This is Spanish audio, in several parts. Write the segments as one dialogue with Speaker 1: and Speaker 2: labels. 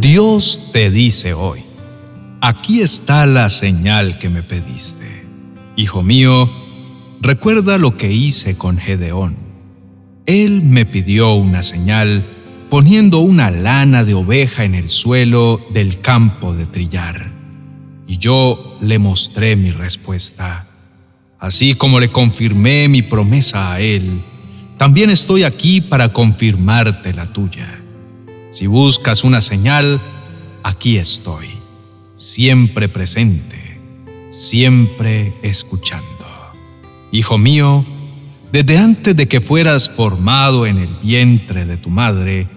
Speaker 1: Dios te dice hoy, aquí está la señal que me pediste. Hijo mío, recuerda lo que hice con Gedeón. Él me pidió una señal poniendo una lana de oveja en el suelo del campo de trillar. Y yo le mostré mi respuesta. Así como le confirmé mi promesa a él, también estoy aquí para confirmarte la tuya. Si buscas una señal, aquí estoy, siempre presente, siempre escuchando. Hijo mío, desde antes de que fueras formado en el vientre de tu madre,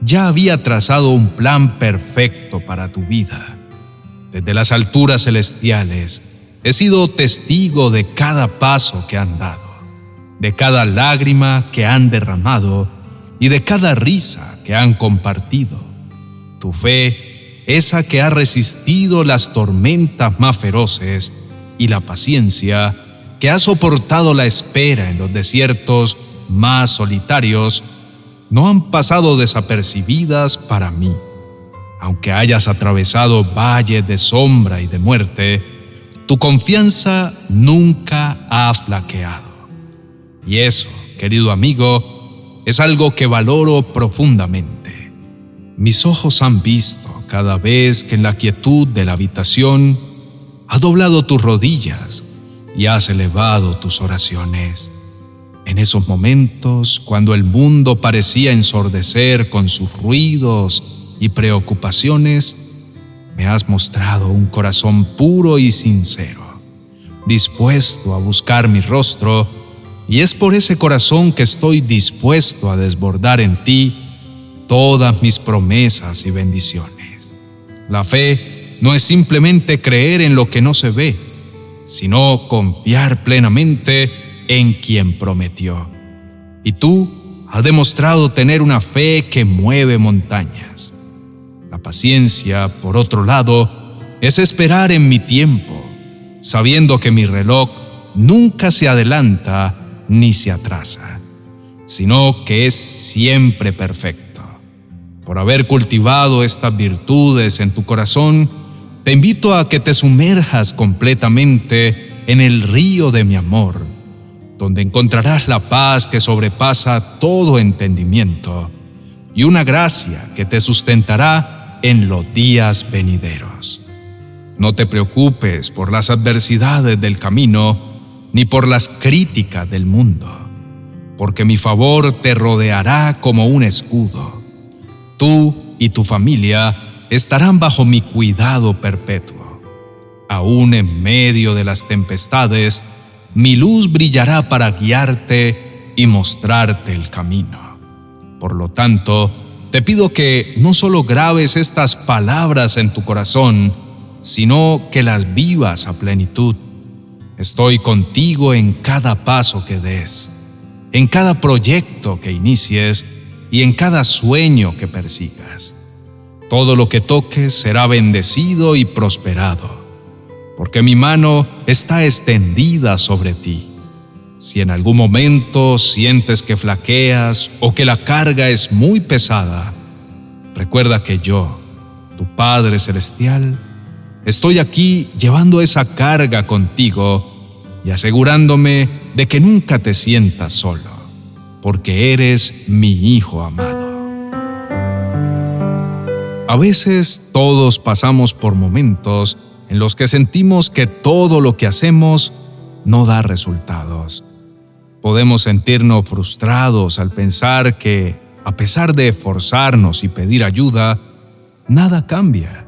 Speaker 1: ya había trazado un plan perfecto para tu vida. Desde las alturas celestiales, he sido testigo de cada paso que han dado, de cada lágrima que han derramado y de cada risa que han compartido. Tu fe, esa que ha resistido las tormentas más feroces, y la paciencia, que ha soportado la espera en los desiertos más solitarios, no han pasado desapercibidas para mí. Aunque hayas atravesado valles de sombra y de muerte, tu confianza nunca ha flaqueado. Y eso, querido amigo, es algo que valoro profundamente. Mis ojos han visto cada vez que en la quietud de la habitación has doblado tus rodillas y has elevado tus oraciones. En esos momentos, cuando el mundo parecía ensordecer con sus ruidos y preocupaciones, me has mostrado un corazón puro y sincero, dispuesto a buscar mi rostro y es por ese corazón que estoy dispuesto a desbordar en ti todas mis promesas y bendiciones. La fe no es simplemente creer en lo que no se ve, sino confiar plenamente en quien prometió. Y tú has demostrado tener una fe que mueve montañas. La paciencia, por otro lado, es esperar en mi tiempo, sabiendo que mi reloj nunca se adelanta ni se atrasa, sino que es siempre perfecto. Por haber cultivado estas virtudes en tu corazón, te invito a que te sumerjas completamente en el río de mi amor, donde encontrarás la paz que sobrepasa todo entendimiento y una gracia que te sustentará en los días venideros. No te preocupes por las adversidades del camino, ni por las críticas del mundo, porque mi favor te rodeará como un escudo. Tú y tu familia estarán bajo mi cuidado perpetuo. Aún en medio de las tempestades, mi luz brillará para guiarte y mostrarte el camino. Por lo tanto, te pido que no solo grabes estas palabras en tu corazón, sino que las vivas a plenitud Estoy contigo en cada paso que des, en cada proyecto que inicies y en cada sueño que persigas. Todo lo que toques será bendecido y prosperado, porque mi mano está extendida sobre ti. Si en algún momento sientes que flaqueas o que la carga es muy pesada, recuerda que yo, tu Padre Celestial, Estoy aquí llevando esa carga contigo y asegurándome de que nunca te sientas solo, porque eres mi hijo amado. A veces todos pasamos por momentos en los que sentimos que todo lo que hacemos no da resultados. Podemos sentirnos frustrados al pensar que, a pesar de esforzarnos y pedir ayuda, nada cambia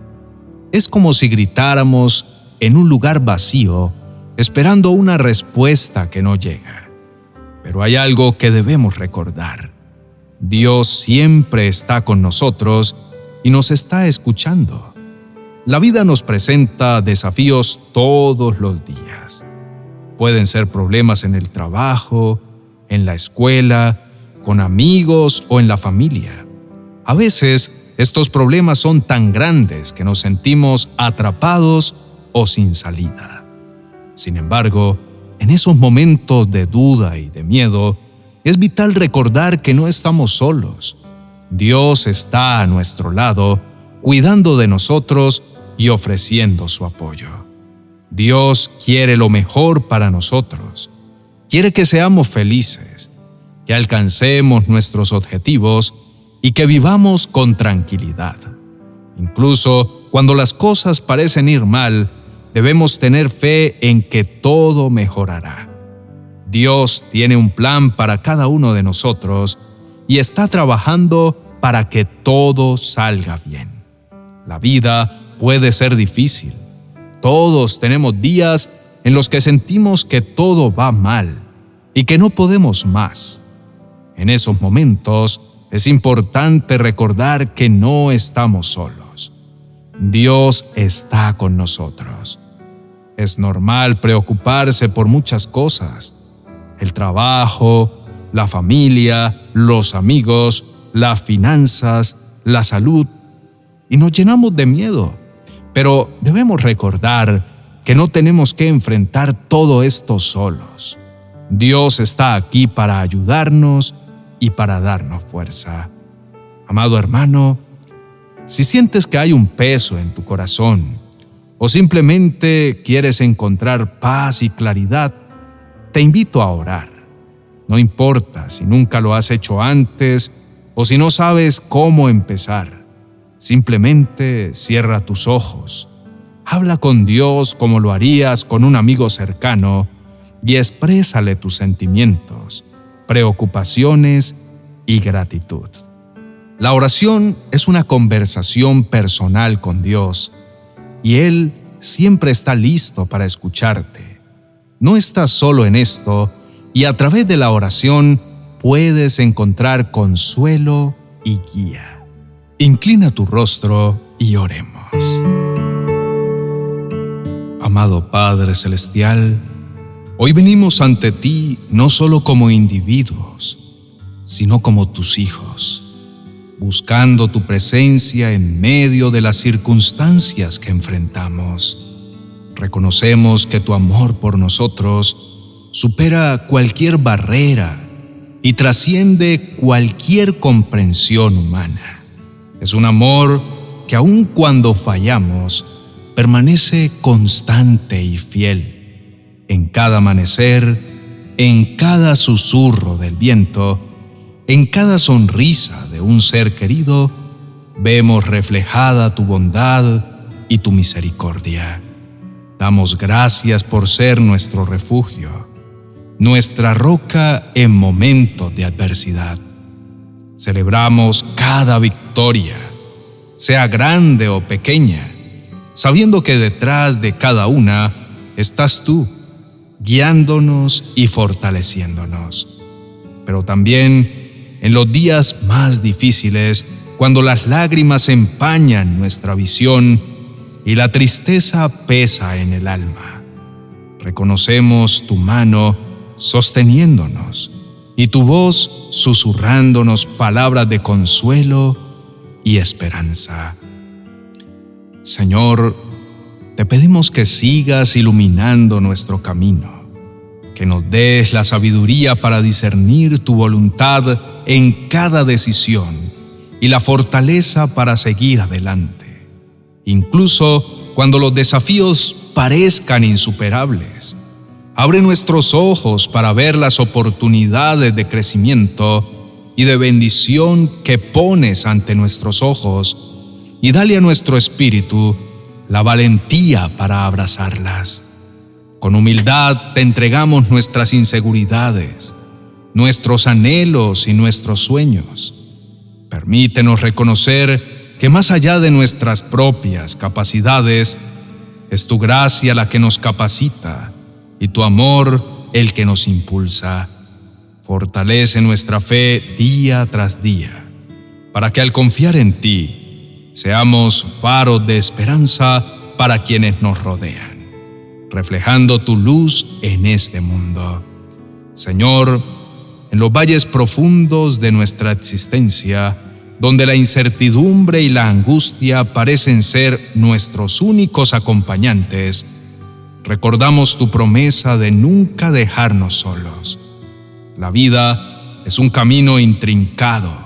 Speaker 1: es como si gritáramos en un lugar vacío, esperando una respuesta que no llega. Pero hay algo que debemos recordar. Dios siempre está con nosotros y nos está escuchando. La vida nos presenta desafíos todos los días. Pueden ser problemas en el trabajo, en la escuela, con amigos o en la familia. A veces estos problemas son tan grandes que nos sentimos atrapados o sin salida. Sin embargo, en esos momentos de duda y de miedo, es vital recordar que no estamos solos. Dios está a nuestro lado cuidando de nosotros y ofreciendo su apoyo. Dios quiere lo mejor para nosotros. Quiere que seamos felices, que alcancemos nuestros objetivos y que vivamos con tranquilidad. Incluso cuando las cosas parecen ir mal, debemos tener fe en que todo mejorará. Dios tiene un plan para cada uno de nosotros y está trabajando para que todo salga bien. La vida puede ser difícil. Todos tenemos días en los que sentimos que todo va mal y que no podemos más. En esos momentos es importante recordar que no estamos solos. Dios está con nosotros. Es normal preocuparse por muchas cosas. El trabajo, la familia, los amigos, las finanzas, la salud. Y nos llenamos de miedo. Pero debemos recordar que no tenemos que enfrentar todo esto solos. Dios está aquí para ayudarnos y para darnos fuerza. Amado hermano, si sientes que hay un peso en tu corazón o simplemente quieres encontrar paz y claridad, te invito a orar. No importa si nunca lo has hecho antes o si no sabes cómo empezar. Simplemente cierra tus ojos. Habla con Dios como lo harías con un amigo cercano y exprésale tus sentimientos, preocupaciones y gratitud. La oración es una conversación personal con Dios y Él siempre está listo para escucharte. No estás solo en esto y a través de la oración puedes encontrar consuelo y guía. Inclina tu rostro y oremos. Amado Padre Celestial, hoy venimos ante ti no solo como individuos, sino como tus hijos, buscando tu presencia en medio de las circunstancias que enfrentamos. Reconocemos que tu amor por nosotros supera cualquier barrera y trasciende cualquier comprensión humana. Es un amor que aun cuando fallamos, permanece constante y fiel. En cada amanecer, en cada susurro del viento, en cada sonrisa de un ser querido vemos reflejada tu bondad y tu misericordia. Damos gracias por ser nuestro refugio, nuestra roca en momentos de adversidad. Celebramos cada victoria, sea grande o pequeña, sabiendo que detrás de cada una estás tú, guiándonos y fortaleciéndonos. Pero también en los días más difíciles, cuando las lágrimas empañan nuestra visión y la tristeza pesa en el alma. Reconocemos tu mano sosteniéndonos y tu voz susurrándonos palabras de consuelo y esperanza. Señor, te pedimos que sigas iluminando nuestro camino que nos des la sabiduría para discernir tu voluntad en cada decisión y la fortaleza para seguir adelante, incluso cuando los desafíos parezcan insuperables. Abre nuestros ojos para ver las oportunidades de crecimiento y de bendición que pones ante nuestros ojos y dale a nuestro espíritu la valentía para abrazarlas. Con humildad te entregamos nuestras inseguridades, nuestros anhelos y nuestros sueños. Permítenos reconocer que más allá de nuestras propias capacidades, es tu gracia la que nos capacita y tu amor el que nos impulsa. Fortalece nuestra fe día tras día, para que al confiar en ti seamos faros de esperanza para quienes nos rodean reflejando tu luz en este mundo. Señor, en los valles profundos de nuestra existencia, donde la incertidumbre y la angustia parecen ser nuestros únicos acompañantes, recordamos tu promesa de nunca dejarnos solos. La vida es un camino intrincado,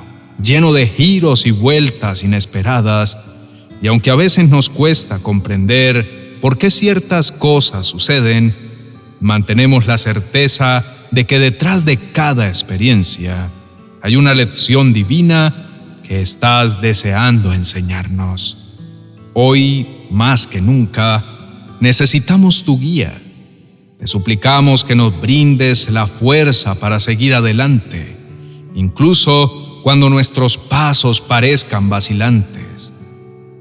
Speaker 1: lleno de giros y vueltas inesperadas, y aunque a veces nos cuesta comprender por qué ciertas cosas suceden, mantenemos la certeza de que detrás de cada experiencia hay una lección divina que estás deseando enseñarnos. Hoy, más que nunca, necesitamos tu guía. Te suplicamos que nos brindes la fuerza para seguir adelante, incluso cuando nuestros pasos parezcan vacilantes.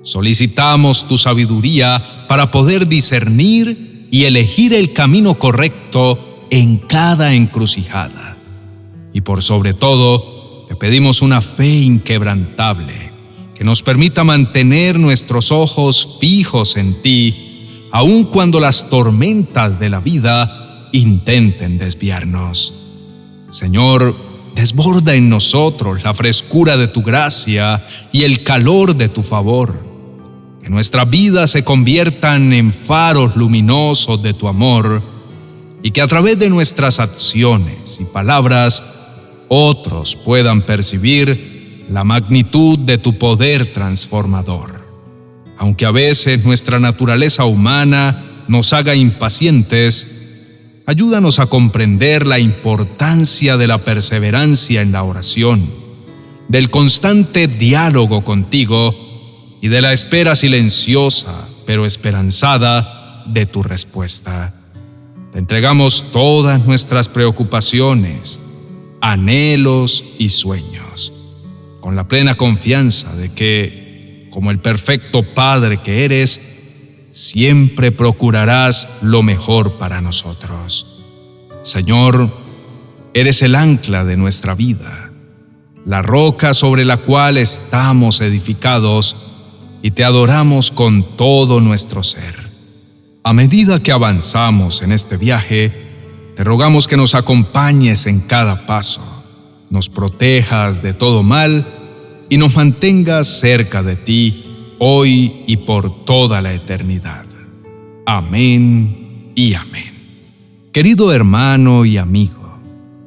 Speaker 1: Solicitamos tu sabiduría para poder discernir y elegir el camino correcto en cada encrucijada. Y por sobre todo, te pedimos una fe inquebrantable que nos permita mantener nuestros ojos fijos en ti, aun cuando las tormentas de la vida intenten desviarnos. Señor, desborda en nosotros la frescura de tu gracia y el calor de tu favor. Que nuestras vidas se conviertan en faros luminosos de tu amor y que a través de nuestras acciones y palabras otros puedan percibir la magnitud de tu poder transformador. Aunque a veces nuestra naturaleza humana nos haga impacientes, ayúdanos a comprender la importancia de la perseverancia en la oración, del constante diálogo contigo y de la espera silenciosa pero esperanzada de tu respuesta. Te entregamos todas nuestras preocupaciones, anhelos y sueños, con la plena confianza de que, como el perfecto Padre que eres, siempre procurarás lo mejor para nosotros. Señor, eres el ancla de nuestra vida, la roca sobre la cual estamos edificados y te adoramos con todo nuestro ser. A medida que avanzamos en este viaje, te rogamos que nos acompañes en cada paso, nos protejas de todo mal y nos mantengas cerca de ti hoy y por toda la eternidad. Amén y amén. Querido hermano y amigo,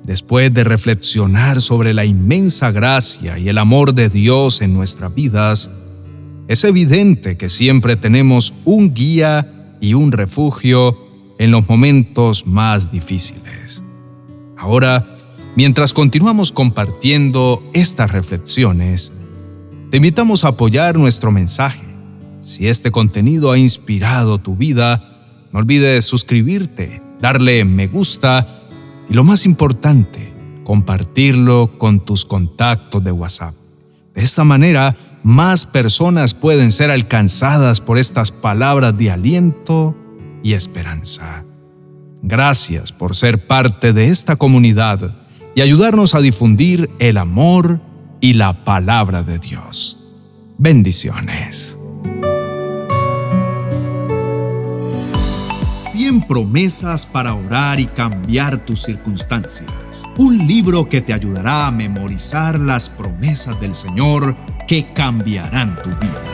Speaker 1: después de reflexionar sobre la inmensa gracia y el amor de Dios en nuestras vidas, es evidente que siempre tenemos un guía y un refugio en los momentos más difíciles. Ahora, mientras continuamos compartiendo estas reflexiones, te invitamos a apoyar nuestro mensaje. Si este contenido ha inspirado tu vida, no olvides suscribirte, darle me gusta y lo más importante, compartirlo con tus contactos de WhatsApp. De esta manera, más personas pueden ser alcanzadas por estas palabras de aliento y esperanza. Gracias por ser parte de esta comunidad y ayudarnos a difundir el amor y la palabra de Dios. Bendiciones. 100 promesas para orar y cambiar tus circunstancias. Un libro que te ayudará a memorizar las promesas del Señor que cambiarán tu vida.